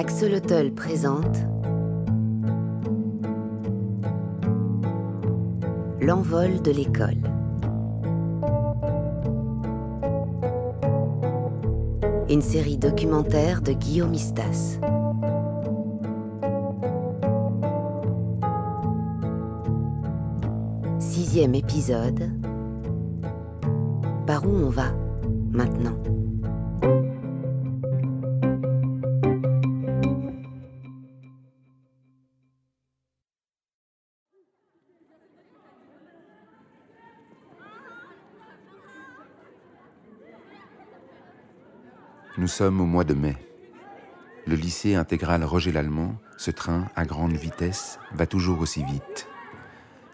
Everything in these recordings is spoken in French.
Axolotl présente L'envol de l'école. Une série documentaire de Guillaume Istas. Sixième épisode. Par où on va maintenant? Nous sommes au mois de mai. Le lycée intégral Roger Lallemand, ce train à grande vitesse, va toujours aussi vite.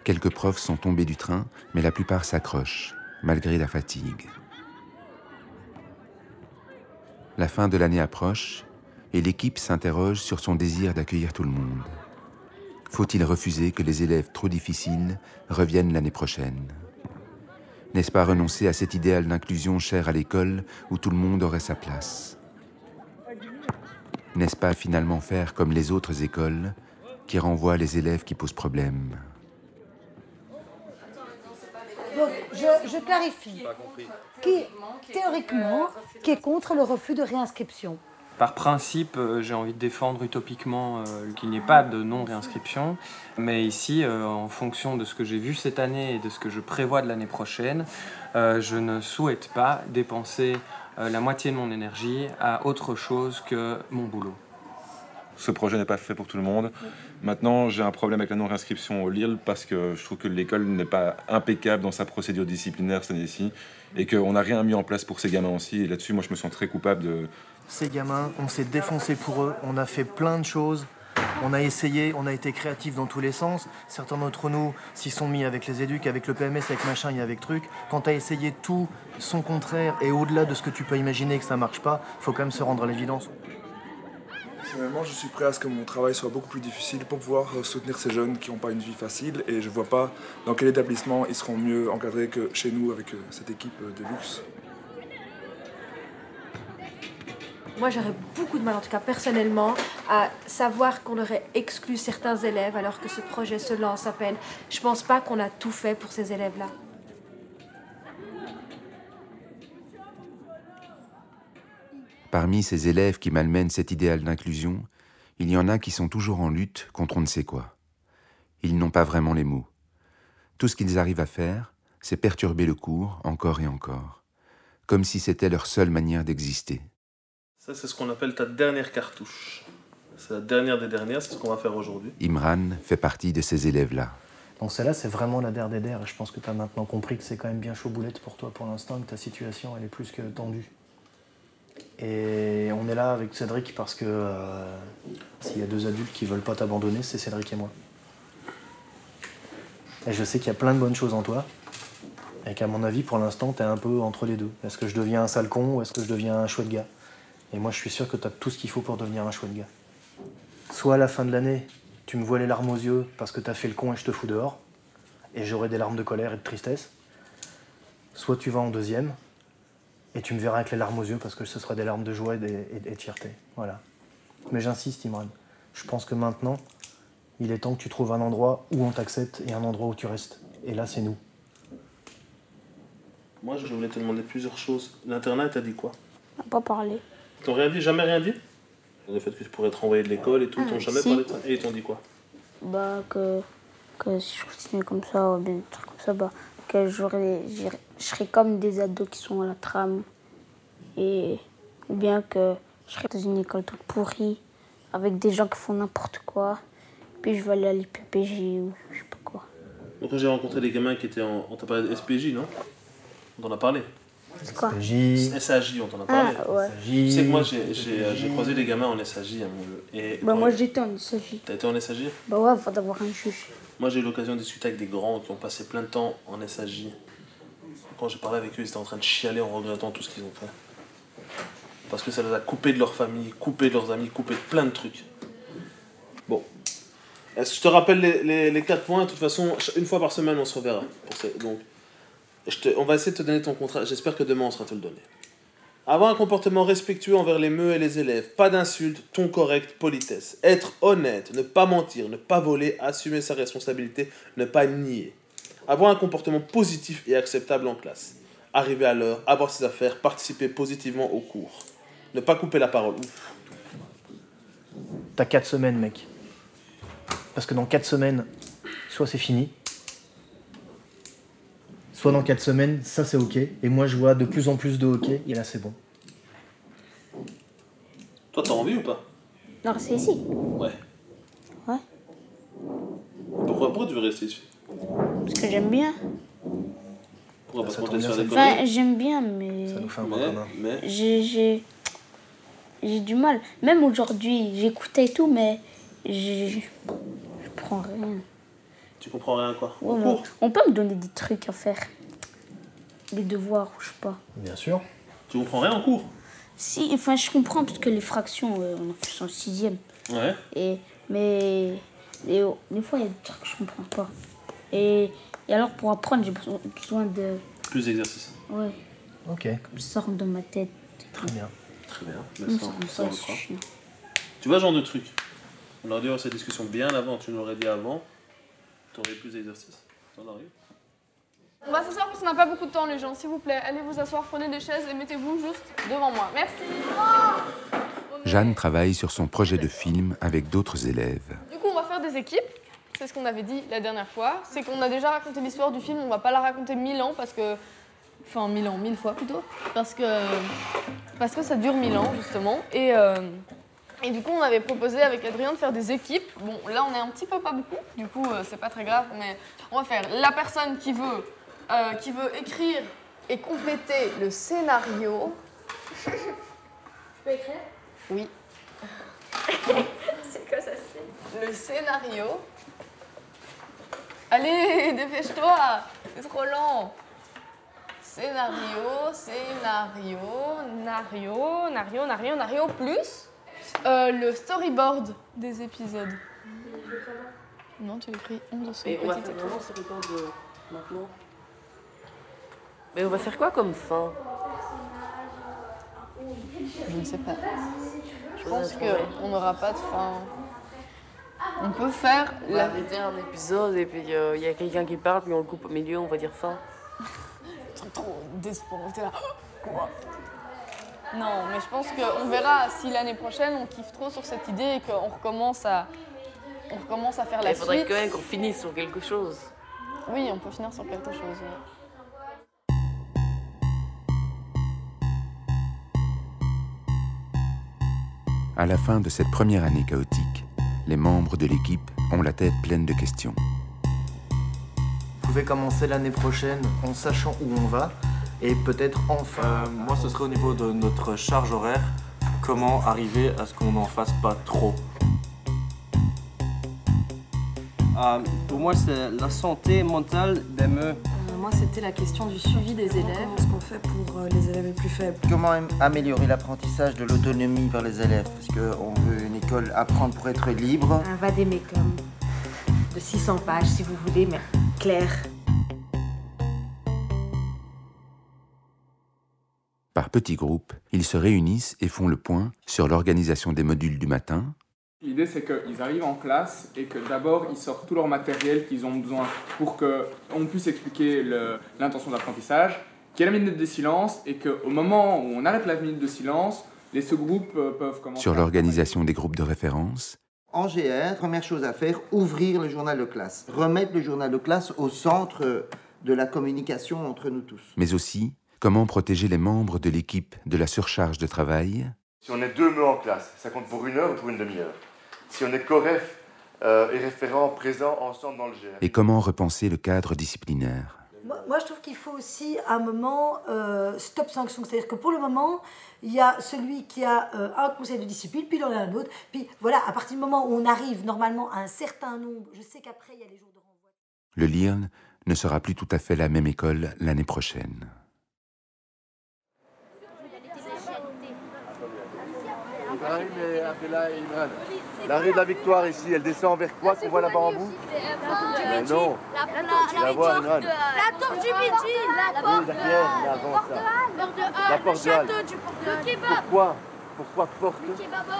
Quelques profs sont tombés du train, mais la plupart s'accrochent, malgré la fatigue. La fin de l'année approche et l'équipe s'interroge sur son désir d'accueillir tout le monde. Faut-il refuser que les élèves trop difficiles reviennent l'année prochaine? N'est-ce pas renoncer à cet idéal d'inclusion cher à l'école où tout le monde aurait sa place? N'est-ce pas finalement faire comme les autres écoles qui renvoient les élèves qui posent problème? Donc, je, je clarifie. Qui, théoriquement, qui est contre le refus de réinscription? Par principe, euh, j'ai envie de défendre utopiquement euh, qu'il n'y ait pas de non-réinscription. Mais ici, euh, en fonction de ce que j'ai vu cette année et de ce que je prévois de l'année prochaine, je ne souhaite pas dépenser la moitié de mon énergie à autre chose que mon boulot. Ce projet n'est pas fait pour tout le monde. Maintenant, j'ai un problème avec la non-réinscription au LIL parce que je trouve que l'école n'est pas impeccable dans sa procédure disciplinaire cette année-ci et qu'on n'a rien mis en place pour ces gamins aussi. Et là-dessus, moi, je me sens très coupable de. Ces gamins, on s'est défoncé pour eux, on a fait plein de choses. On a essayé, on a été créatifs dans tous les sens. Certains d'entre nous s'y sont mis avec les éducs, avec le PMS, avec machin et avec truc. Quand tu as essayé tout son contraire et au-delà de ce que tu peux imaginer que ça marche pas, faut quand même se rendre à l'évidence. Je suis prêt à ce que mon travail soit beaucoup plus difficile pour pouvoir euh, soutenir ces jeunes qui n'ont pas une vie facile et je vois pas dans quel établissement ils seront mieux encadrés que chez nous avec euh, cette équipe euh, de luxe. Moi, j'aurais beaucoup de mal, en tout cas personnellement, à savoir qu'on aurait exclu certains élèves alors que ce projet se lance à peine. Je pense pas qu'on a tout fait pour ces élèves-là. Parmi ces élèves qui malmènent cet idéal d'inclusion, il y en a qui sont toujours en lutte contre on ne sait quoi. Ils n'ont pas vraiment les mots. Tout ce qu'ils arrivent à faire, c'est perturber le cours encore et encore, comme si c'était leur seule manière d'exister. Ça, c'est ce qu'on appelle ta dernière cartouche. C'est la dernière des dernières, c'est ce qu'on va faire aujourd'hui. Imran fait partie de ces élèves-là. Donc celle-là, c'est vraiment la der des der. Et je pense que tu as maintenant compris que c'est quand même bien chaud boulette pour toi pour l'instant, que ta situation, elle est plus que tendue. Et on est là avec Cédric parce que euh, s'il y a deux adultes qui veulent pas t'abandonner, c'est Cédric et moi. Et je sais qu'il y a plein de bonnes choses en toi. Et qu'à mon avis, pour l'instant, tu es un peu entre les deux. Est-ce que je deviens un sale con ou est-ce que je deviens un chouette gars? Et moi, je suis sûr que tu as tout ce qu'il faut pour devenir un chouette gars. Soit à la fin de l'année, tu me vois les larmes aux yeux parce que tu as fait le con et je te fous dehors. Et j'aurai des larmes de colère et de tristesse. Soit tu vas en deuxième et tu me verras avec les larmes aux yeux parce que ce sera des larmes de joie et, de- et- et de fierté. Voilà. Mais j'insiste, Imran. Je pense que maintenant, il est temps que tu trouves un endroit où on t'accepte et un endroit où tu restes. Et là, c'est nous. Moi, je voulais te demander plusieurs choses. L'internat, t'as dit quoi? On n'a pas parlé. Ils t'ont rien dit? Jamais rien dit? Le fait que tu pourrais te renvoyer de l'école et tout, ils t'ont Ah, jamais si. parlé de ça Et ils t'ont dit quoi? Bah, que, que si je continue comme ça, ou bien des trucs comme ça, bah, que je serais comme des ados qui sont à la trame. Et ou bien que je serais dans une école toute pourrie, avec des gens qui font n'importe quoi. Puis je vais aller à l'IPPJ ou je sais pas quoi. Donc, quand j'ai rencontré des gamins qui étaient en. On t'a parlé de SPJ, non? On t'en a parlé. C'est quoi? J, SAJ, on t'en a parlé. Ah, ouais. Tu sais que moi, j'ai, croisé des gamins en SAJ. Et Bah, moi j'étais en SAJ. T'as été en SAJ Bah, ouais, faut d'avoir un juge. Moi, j'ai eu l'occasion de discuter avec des grands qui ont passé plein de temps en SAJ. Quand j'ai parlé avec eux, ils étaient en train de chialer en regrettant tout ce qu'ils ont fait. Parce que ça les a coupés de leur famille, coupés de leurs amis, coupés de plein de trucs. Bon. Je te rappelle les, les, les quatre points? De toute façon, une fois par semaine, on se reverra. Donc, je te- on va essayer de te donner ton contrat. J'espère que demain, on sera te le donner. Avoir un comportement respectueux envers les meux et les élèves, pas d'insultes, ton correct, politesse. Être honnête, ne pas mentir, ne pas voler, assumer sa responsabilité, ne pas nier. Avoir un comportement positif et acceptable en classe. Arriver à l'heure, avoir ses affaires, participer positivement au cours. Ne pas couper la parole. Ouf. T'as 4 semaines, mec. Parce que dans 4 semaines, soit c'est fini, soit dans 4 semaines, ça c'est ok. Et moi je vois de plus en plus de hockey, et là c'est bon. Toi, t'as envie ou pas? Non, c'est ici. Ouais. Ouais. Pourquoi, pourquoi tu veux rester ici? Parce que j'aime bien. Pourquoi pas bien, sur les Enfin, j'aime bien, mais Ça nous fait un Mais, commun. mais, j'ai j'ai j'ai du mal. Même aujourd'hui, j'écoutais et tout, mais je prends rien. Tu comprends rien quoi Ouais, on peut me donner des trucs à faire. Des devoirs, ou je sais pas. Bien sûr. Tu comprends rien en cours Si, enfin, je comprends parce que les fractions, euh, on fait en sixième. Ouais. Et, mais et, oh, des fois, il y a des trucs que je comprends pas. Et, et alors, pour apprendre, j'ai besoin, de. Plus d'exercices. Ouais, Ok, comme ça rentre dans ma tête. très bien. Très bien. Ça, ça, ça, comme on ça, le fera. Tu vois, ce genre de truc. On aurait dû avoir cette discussion bien avant. Tu nous l'aurais dit avant. Tu aurais plus d'exercices. On va s'asseoir parce qu'on n'a pas beaucoup de temps, les gens. S'il vous plaît, allez vous asseoir, prenez des chaises et mettez-vous juste devant moi. Merci. Jeanne travaille sur son projet de film avec d'autres élèves. Du coup, on va faire des équipes. C'est ce qu'on avait dit la dernière fois. C'est qu'on a déjà raconté l'histoire du film. On va pas la raconter mille ans parce que. Enfin, mille ans, mille fois plutôt. Parce que. Parce que ça dure mille ans, justement. Et. euh, Et du coup, on avait proposé avec Adrien de faire des équipes. Bon, là, on est un petit peu pas beaucoup. Du coup, euh, c'est pas très grave. Mais on va faire la personne qui veut, euh, qui veut écrire et compléter le scénario. Je peux écrire? Oui. C'est quoi ça c'est? Le scénario. Allez, dépêche-toi, c'est trop lent. Scénario, scénario, nario, nario, nario, nario, plus euh, le storyboard des épisodes. Non, tu écris en dessous. Et on va faire vraiment de maintenant. Mais on va faire quoi comme fin Je ne sais pas. Je pense qu'on n'aura pas de fin. On peut faire On la... arrêter un épisode et puis il y a quelqu'un qui parle, puis on le coupe au milieu, on va dire fin. Trop désespérant. T'es là. Quoi? Non, mais je pense qu'on verra si l'année prochaine on kiffe trop sur cette idée et qu'on recommence à, on recommence à faire la Il faudrait suite. quand même qu'on finisse sur quelque chose. Oui, on peut finir sur quelque chose. oui. À la fin de cette première année chaotique, les membres de l'équipe ont la tête pleine de questions. Vous pouvez commencer l'année prochaine en sachant où on va et peut-être enfin. Euh, moi, ce serait au niveau de notre charge horaire. Comment arriver à ce qu'on n'en fasse pas trop? Euh, pour moi, c'est la santé mentale des. Euh, moi, c'était la question du suivi des élèves. Ce qu'on fait pour euh, les élèves les plus faibles? Comment am- améliorer l'apprentissage de l'autonomie par les élèves? Parce qu'on veut une école apprendre pour être libre. Un vadémécum de 600 pages, si vous voulez, mais clair. Par petits groupes, ils se réunissent et font le point sur l'organisation des modules du matin, L'idée, c'est qu'ils arrivent en classe et que d'abord, ils sortent tout leur matériel qu'ils ont besoin pour qu'on puisse expliquer l'intention d'apprentissage, qu'il y ait la minute de silence et qu'au moment où on arrête la minute de silence, les sous-groupes euh, peuvent commencer sur l'organisation des groupes de référence, En GR, première chose à faire, ouvrir le journal de classe. Remettre le journal de classe au centre de la communication entre nous tous. mais aussi comment protéger les membres de l'équipe de la surcharge de travail, Si on est deux mots en classe, ça compte pour une heure ou pour une demi-heure? Si on est corref euh, et référent présents ensemble dans le GR. et comment repenser le cadre disciplinaire? Moi, moi, je trouve qu'il faut aussi un moment euh, stop sanction. C'est-à-dire que pour le moment, il y a celui qui a euh, un conseil de discipline, puis il en a un autre. Puis voilà, à partir du moment où on arrive normalement à un certain nombre, je sais qu'après, il y a les jours de renvoi. Le LIRN ne sera plus tout à fait la même école l'année prochaine. La rue de la Victoire ici, elle descend vers quoi qu'on voit là-bas en bout? Mais non. La, Tu la vois, Imran La tour du midi La porte de La porte de Halle. château du port de Pourquoi? Pourquoi porte?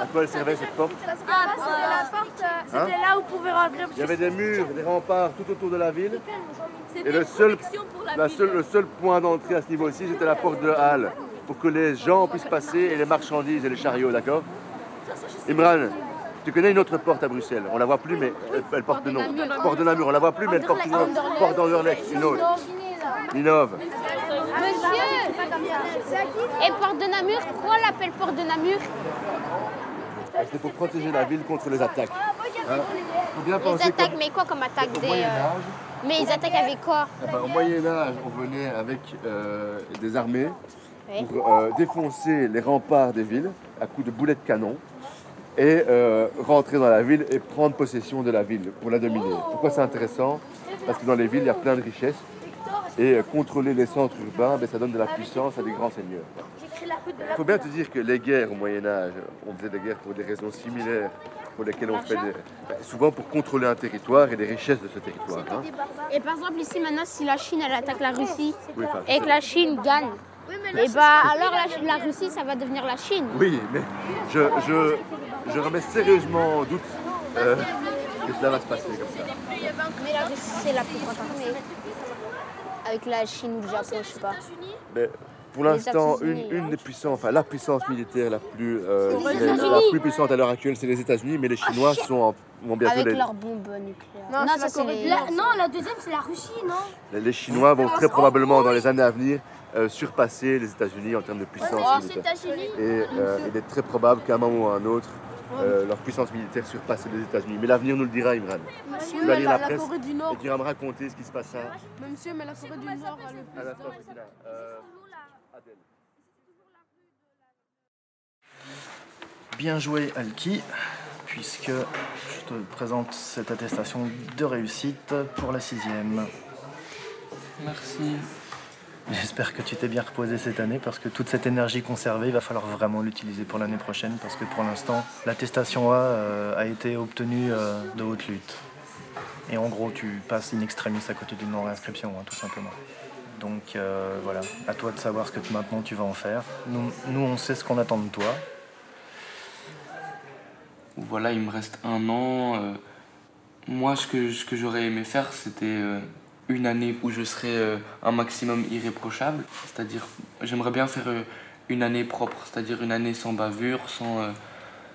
À quoi elle servait cette porte. Ah, c'était Hein? là où on pouvait rentrer. Il y avait des murs, des remparts tout autour de la ville. C'était Et le une seul, la la seule- le seul point d'entrée à ce niveau-ci, c'était la porte de Halle. Pour que les gens puissent passer et les marchandises et les chariots, d'accord Imran, tu connais une autre porte à Bruxelles On la voit plus, mais elle, elle porte le nom. Porte de Namur, on la voit plus, mais elle porte le nom. Porte d'Anderlecht, une autre. Ninove. Monsieur Et Porte de Namur, pourquoi on l'appelle Porte de Namur C'était pour protéger la ville contre les attaques. Hein Faut bien Les penser attaques, comme- mais quoi comme attaque des, euh, Mais ils attaquent avec quoi Eh ben, au Moyen Âge, on venait avec euh, des armées Oui. pour euh, défoncer les remparts des villes à coups de boulets de canon et euh, rentrer dans la ville et prendre possession de la ville pour la dominer. Pourquoi c'est intéressant? Parce que dans les villes, il y a plein de richesses et euh, contrôler les centres urbains, ben, ça donne de la puissance à des grands seigneurs. Il faut bien te dire que les guerres au Moyen Âge, on faisait des guerres pour des raisons similaires pour lesquelles on fait des... ben, souvent pour contrôler un territoire et les richesses de ce territoire. hein. Et par exemple, ici maintenant, si la Chine elle attaque la Russie Oui, enfin, et que la Chine gagne, et bah alors la, la Russie ça va devenir la Chine. Oui, mais je, je, je remets sérieusement en doute euh, que cela va se passer comme ça. Mais la Russie c'est la plus grande armée. Avec la Chine ou le Japon, je sais pas. Mais pour l'instant, une, une des puissances, enfin la puissance militaire la plus, euh, la- plus puissante à l'heure actuelle, c'est les États-Unis, mais les Chinois sont en- vont bientôt Avec les, leurs bombes nucléaires. Non, la ça c'est les... Non, la deuxième, c'est la Russie, non? Les- les Chinois vont très probablement dans les années à venir euh, surpasser les États-Unis en termes de puissance Oh, militaire. Et euh, il est très probable qu'à un moment ou à un autre, euh, leur puissance militaire surpasse les États-Unis. Mais l'avenir nous le dira, Imran. Monsieur, Tu vas mais lire la- la la presse Corée du Nord- et tu vas me raconter ce qui se passera. Mais monsieur, mais la Corée du Nord a le plus À la de- fin, Fatima. Euh, Adèle. Bien joué, Alki, puisque je te présente cette attestation de réussite pour la sixième. Merci. J'espère que tu t'es bien reposé cette année parce que toute cette énergie conservée, il va falloir vraiment l'utiliser pour l'année prochaine parce que pour l'instant, l'attestation A euh, a été obtenue euh, de haute lutte. Et en gros, tu passes in extremis à côté d'une non-réinscription, hein, tout simplement. Donc euh, voilà, à toi de savoir ce que maintenant tu vas en faire. Nous, nous on sait ce qu'on attend de toi. Voilà, il me reste un an. moi, ce que, ce que j'aurais aimé faire, c'était une année où je serais euh, un maximum irréprochable. C'est-à-dire, j'aimerais bien faire euh, une année propre, c'est-à-dire une année sans bavure, sans, euh,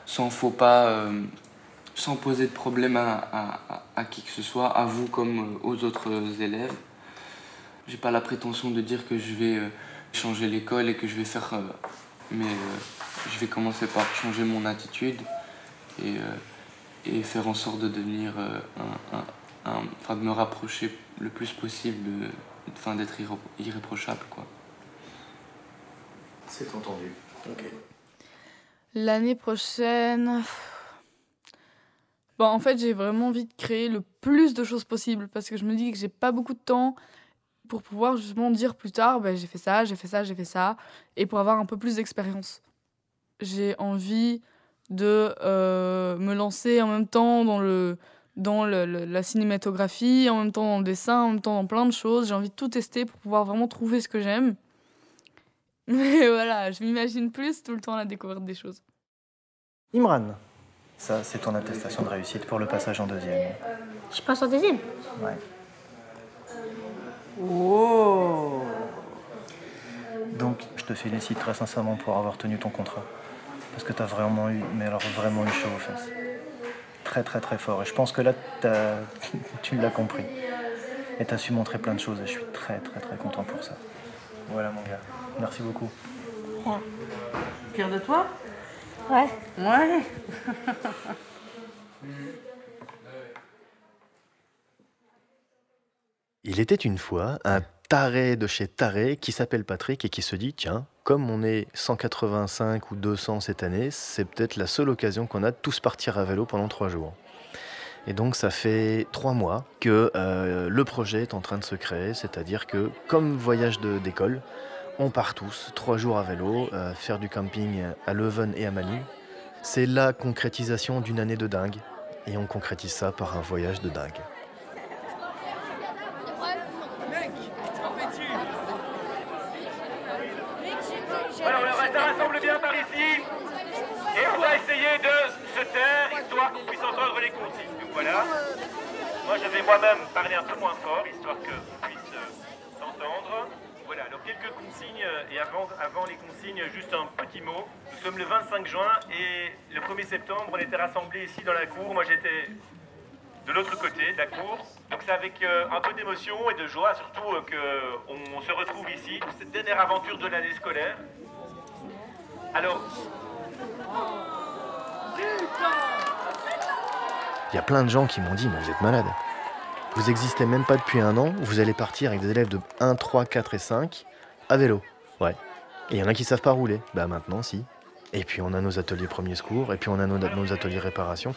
sans faux pas, sans poser de problème à, à- à- qui que ce soit, à vous comme aux autres élèves. J'ai pas la prétention de dire que je vais changer l'école et que je vais faire. mais je vais commencer par changer mon attitude et, et faire en sorte de devenir. un- un- enfin, de me rapprocher le plus possible, enfin, d'être irré- irréprochable, quoi. C'est entendu. Ok. L'année prochaine. Bon, en fait, j'ai vraiment envie de créer le plus de choses possible parce que je me dis que j'ai pas beaucoup de temps pour pouvoir justement dire plus tard ben, j'ai fait ça, j'ai fait ça, j'ai fait ça et pour avoir un peu plus d'expérience. J'ai envie de euh, me lancer en même temps dans, le, dans le- le- la cinématographie, en même temps dans le dessin, en même temps dans plein de choses. J'ai envie de tout tester pour pouvoir vraiment trouver ce que j'aime. Mais voilà, je m'imagine plus tout le temps à la découverte des choses. Imran, ça c'est ton attestation de réussite pour le passage en deuxième. Je passe en deuxième. Ouais. Oh Donc, je te félicite très sincèrement pour avoir tenu ton contrat. Parce que tu as vraiment eu, mais alors vraiment eu chaud aux fesses. Très, très, très fort. Et je pense que là, tu l'as compris. Et tu as su montrer plein de choses. Et je suis très, très, très content pour ça. Voilà, mon gars. Merci beaucoup. Fier de toi? Ouais. Ouais. Il était une fois un taré de chez taré qui s'appelle Patrick et qui se dit tiens, comme on est 185 ou 200 cette année, c'est peut-être la seule occasion qu'on a de tous partir à vélo pendant trois jours. Et donc ça fait trois mois que euh, le projet est en train de se créer, c'est-à-dire que comme voyage d'école, on part tous trois jours à vélo, euh, faire du camping à Leuven et à Manu. C'est la concrétisation d'une année de dingue, et on concrétise ça par un voyage de dingue. Mec, qu'en fais-tu se taire, histoire qu'on puisse entendre les consignes. Donc voilà. Moi, je vais moi-même parler un peu moins fort, histoire qu'on puisse euh, s'entendre. Voilà, alors quelques consignes, euh, et avant, les consignes, juste un petit mot. Nous sommes le 25 juin, et le 1er septembre, on était rassemblés ici dans la cour. Moi, j'étais de l'autre côté de la cour. Donc c'est avec euh, un peu d'émotion et de joie, surtout qu'on se retrouve ici pour cette dernière aventure de l'année scolaire. Alors, Il y a plein de gens qui m'ont dit, mais vous êtes malade. Vous existez même pas depuis un an, vous allez partir avec des élèves de 1, 3, 4 et 5 à vélo. Ouais. Et il y en a qui savent pas rouler. Bah maintenant, si. Et puis on a nos ateliers premiers secours, et puis on a nos, nos ateliers réparation.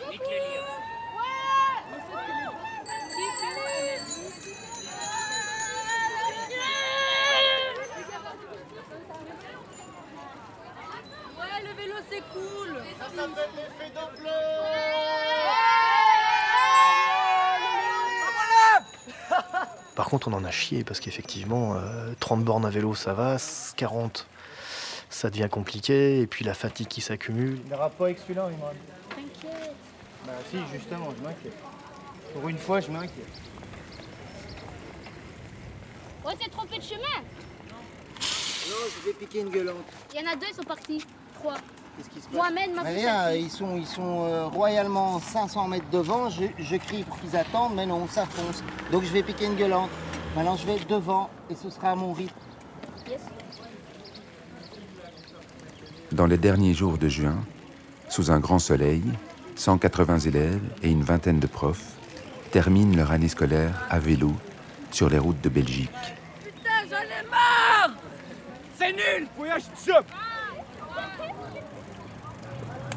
Contre, on en a chié parce qu'effectivement, euh, 30 bornes à vélo, ça va, 40, ça devient compliqué, et puis la fatigue qui s'accumule. Il n'ira pas avec celui-là, Imran. T'inquiète. Bah si, justement, je m'inquiète. Pour une fois, je m'inquiète. Ouais, c'est trompé de chemin. Non, je vais piquer une gueulante. Il y en a deux, ils sont partis. Trois. Qu'est-ce qui se passe Mohamed m'a ils sont, ils sont euh, royalement 500 mètres devant. Je, je crie pour qu'ils attendent, mais non, ça fonce. Donc je vais piquer une gueulante. Maintenant, je vais devant et ce sera à mon rythme. Yes. Dans les derniers jours de juin, sous un grand soleil, 180 élèves et une vingtaine de profs terminent leur année scolaire à vélo sur les routes de Belgique. Putain, j'en ai marre C'est nul y acheter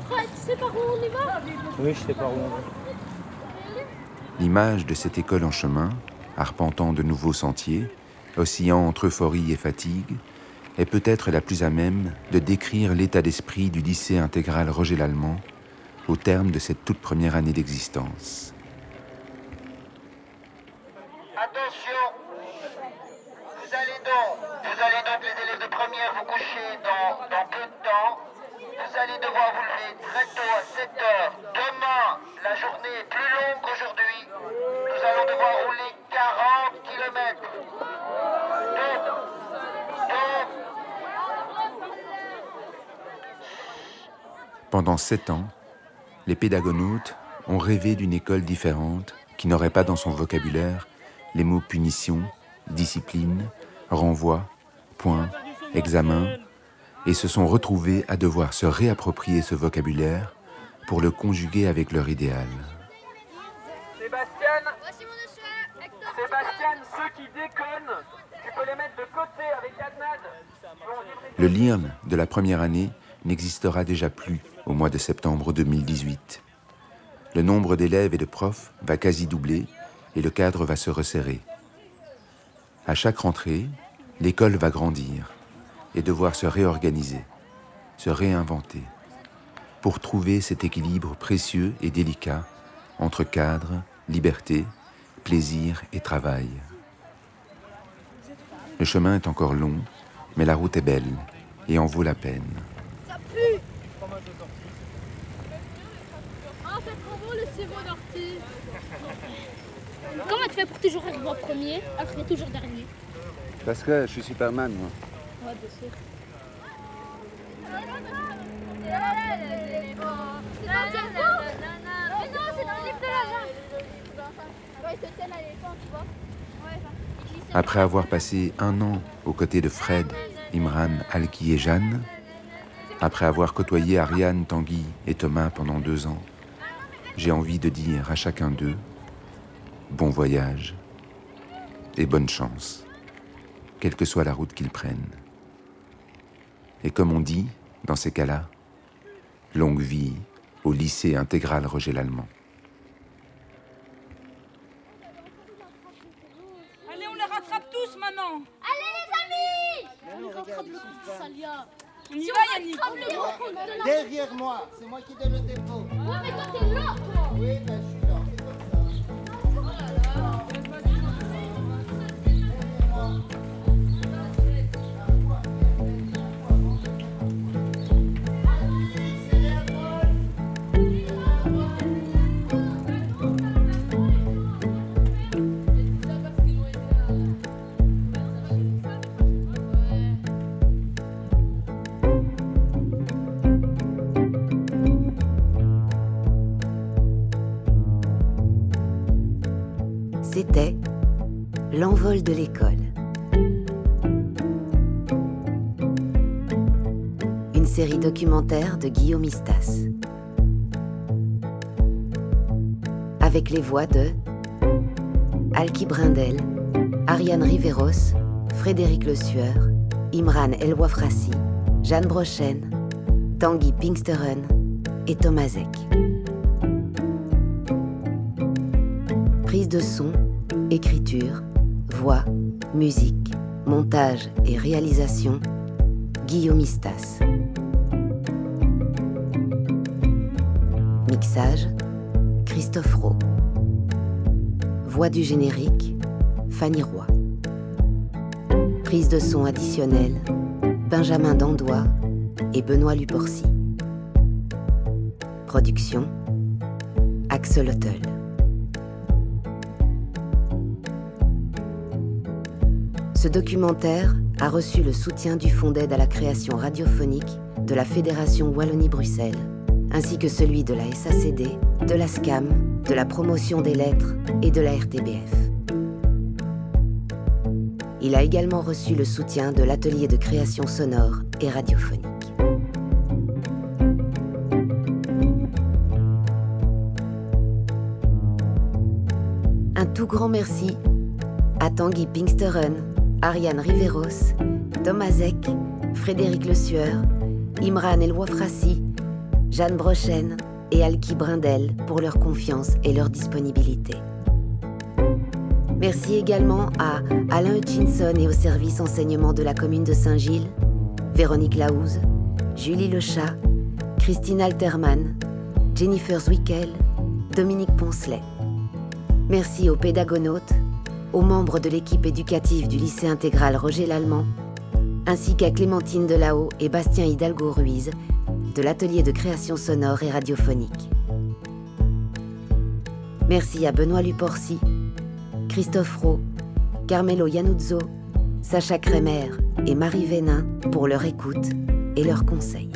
ça Ouais, tu sais par où on y va Oui, je sais pas où on va. L'image de cette école en chemin, arpentant de nouveaux sentiers, oscillant entre euphorie et fatigue, est peut-être la plus à même de décrire l'état d'esprit du lycée intégral Roger Lallemand au terme de cette toute première année d'existence. Attention Vous allez donc, vous allez donc les élèves de première vous coucher dans, dans peu de temps. Vous allez devoir vous lever très tôt à 7 heures. Demain, la journée est plus longue qu'aujourd'hui. Nous allons devoir rouler 40 km. Pendant sept ans, les pédagonautes ont rêvé d'une école différente qui n'aurait pas dans son vocabulaire les mots punition, discipline, renvoi, point, examen, et se sont retrouvés à devoir se réapproprier ce vocabulaire pour le conjuguer avec leur idéal. Sébastien Sébastien, ceux qui déconnent, tu peux les mettre de côté avec Le LIRN de la première année n'existera déjà plus au mois de septembre 2018. Le nombre d'élèves et de profs va quasi doubler et le cadre va se resserrer. À chaque rentrée, l'école va grandir et devoir se réorganiser, se réinventer, pour trouver cet équilibre précieux et délicat entre cadre, liberté, plaisir et travail. Le chemin est encore long, mais la route est belle et en vaut la peine. Ça pue Ah, c'est trop beau le d'ortie Comment tu fais pour toujours arriver en premier alors que tu es toujours dernier? Parce que je suis Superman, moi. Après avoir passé un an aux côtés de Fred, Imran, Alki et Jeanne, après avoir côtoyé Ariane, Tanguy et Thomas pendant deux ans, j'ai envie de dire à chacun d'eux bon voyage et bonne chance, quelle que soit la route qu'ils prennent. Et comme on dit, dans ces cas-là, longue vie au lycée intégral Roger Lallemand. Allez, on les rattrape tous maintenant Allez les amis. On rattrape le coup de Salia. On y va Yannick derrière moi, c'est moi qui donne le tempo. De l'école. Une série documentaire de Guillaume Istas. Avec les voix de Alki Brindel, Ariane Riveros, Frédéric Le Sueur, Imran Elwafrassi, Jeanne Brochen, Tanguy Pinksteren et Thomas Eck. Prise de son, écriture, voix, musique, montage et réalisation, Guillaume Istas. Mixage, Christophe Rowe. Voix du générique, Fanny Roy. Prise de son additionnelle, Benjamin Dandois et Benoît Luporcy. Production, Axel Huttel. Ce documentaire a reçu le soutien du Fonds d'aide à la création radiophonique de la Fédération Wallonie-Bruxelles, ainsi que celui de la SACD, de la SCAM, de la promotion des lettres et de la RTBF. Il a également reçu le soutien de l'atelier de création sonore et radiophonique. Un tout grand merci à Tanguy Pinksteren, Ariane Riveros, Thomas Eck, Frédéric Le Sueur, Imran Elwafrassi, Jeanne Brochen et Alki Brindel pour leur confiance et leur disponibilité. Merci également à Alain Hutchinson et au service enseignement de la commune de Saint-Gilles, Véronique Laouze, Julie Lechat, Christine Alterman, Jennifer Zwickel, Dominique Poncelet. Merci aux pédagonautes, aux membres de l'équipe éducative du lycée intégral Roger Lallemand, ainsi qu'à Clémentine Delao et Bastien Hidalgo Ruiz de l'atelier de création sonore et radiophonique. Merci à Benoît Luporcy, Christophe Rowe, Carmelo Yanuzzo, Sacha Kremer et Marie Vénin pour leur écoute et leurs conseils.